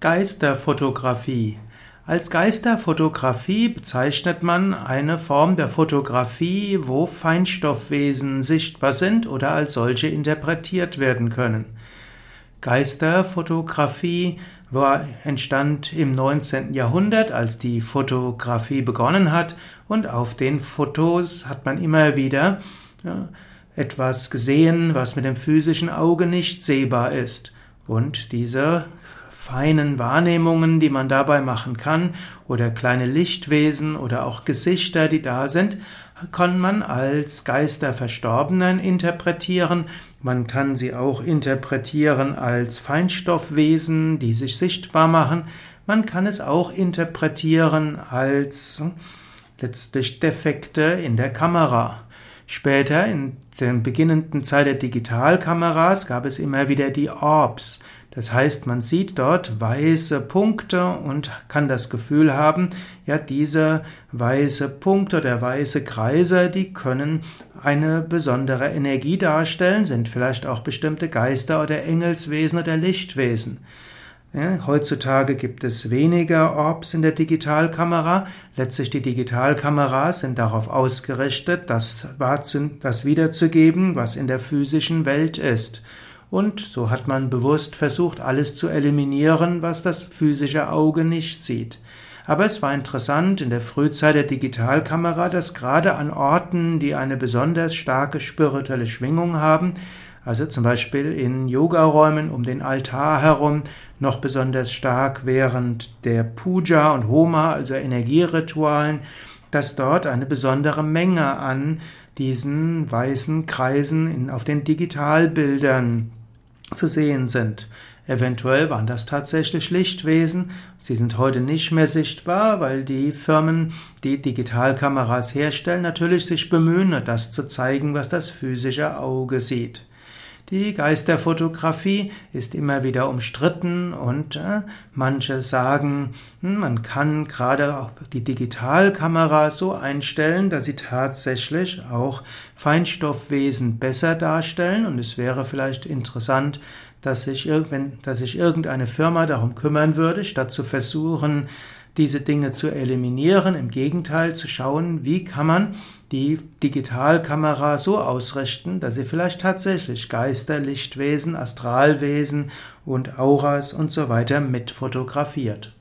Geisterfotografie. Als Geisterfotografie bezeichnet man eine Form der Fotografie, wo Feinstoffwesen sichtbar sind oder als solche interpretiert werden können. Geisterfotografie war, entstand im 19. Jahrhundert, als die Fotografie begonnen hat, und auf den Fotos hat man immer wieder ja, etwas gesehen, was mit dem physischen Auge nicht sehbar ist. Und diese feinen Wahrnehmungen, die man dabei machen kann, oder kleine Lichtwesen oder auch Gesichter, die da sind, kann man als Geister Verstorbenen interpretieren. Man kann sie auch interpretieren als Feinstoffwesen, die sich sichtbar machen. Man kann es auch interpretieren als letztlich Defekte in der Kamera. Später, in der beginnenden Zeit der Digitalkameras, gab es immer wieder die Orbs. Das heißt, man sieht dort weiße Punkte und kann das Gefühl haben, ja, diese weiße Punkte oder weiße Kreise, die können eine besondere Energie darstellen, sind vielleicht auch bestimmte Geister oder Engelswesen oder Lichtwesen. Ja, heutzutage gibt es weniger Orbs in der Digitalkamera. Letztlich die Digitalkameras sind darauf ausgerichtet, das, das wiederzugeben, was in der physischen Welt ist. Und so hat man bewusst versucht, alles zu eliminieren, was das physische Auge nicht sieht. Aber es war interessant in der Frühzeit der Digitalkamera, dass gerade an Orten, die eine besonders starke spirituelle Schwingung haben, also zum Beispiel in Yogaräumen um den Altar herum, noch besonders stark während der Puja und Homa, also Energieritualen, dass dort eine besondere Menge an diesen weißen Kreisen auf den Digitalbildern zu sehen sind. Eventuell waren das tatsächlich Lichtwesen. Sie sind heute nicht mehr sichtbar, weil die Firmen, die Digitalkameras herstellen, natürlich sich bemühen, das zu zeigen, was das physische Auge sieht. Die Geisterfotografie ist immer wieder umstritten und äh, manche sagen, hm, man kann gerade auch die Digitalkamera so einstellen, dass sie tatsächlich auch Feinstoffwesen besser darstellen. Und es wäre vielleicht interessant, dass sich, dass sich irgendeine Firma darum kümmern würde, statt zu versuchen, diese Dinge zu eliminieren, im Gegenteil zu schauen, wie kann man die Digitalkamera so ausrichten, dass sie vielleicht tatsächlich Geister, Lichtwesen, Astralwesen und Auras und so weiter mit fotografiert.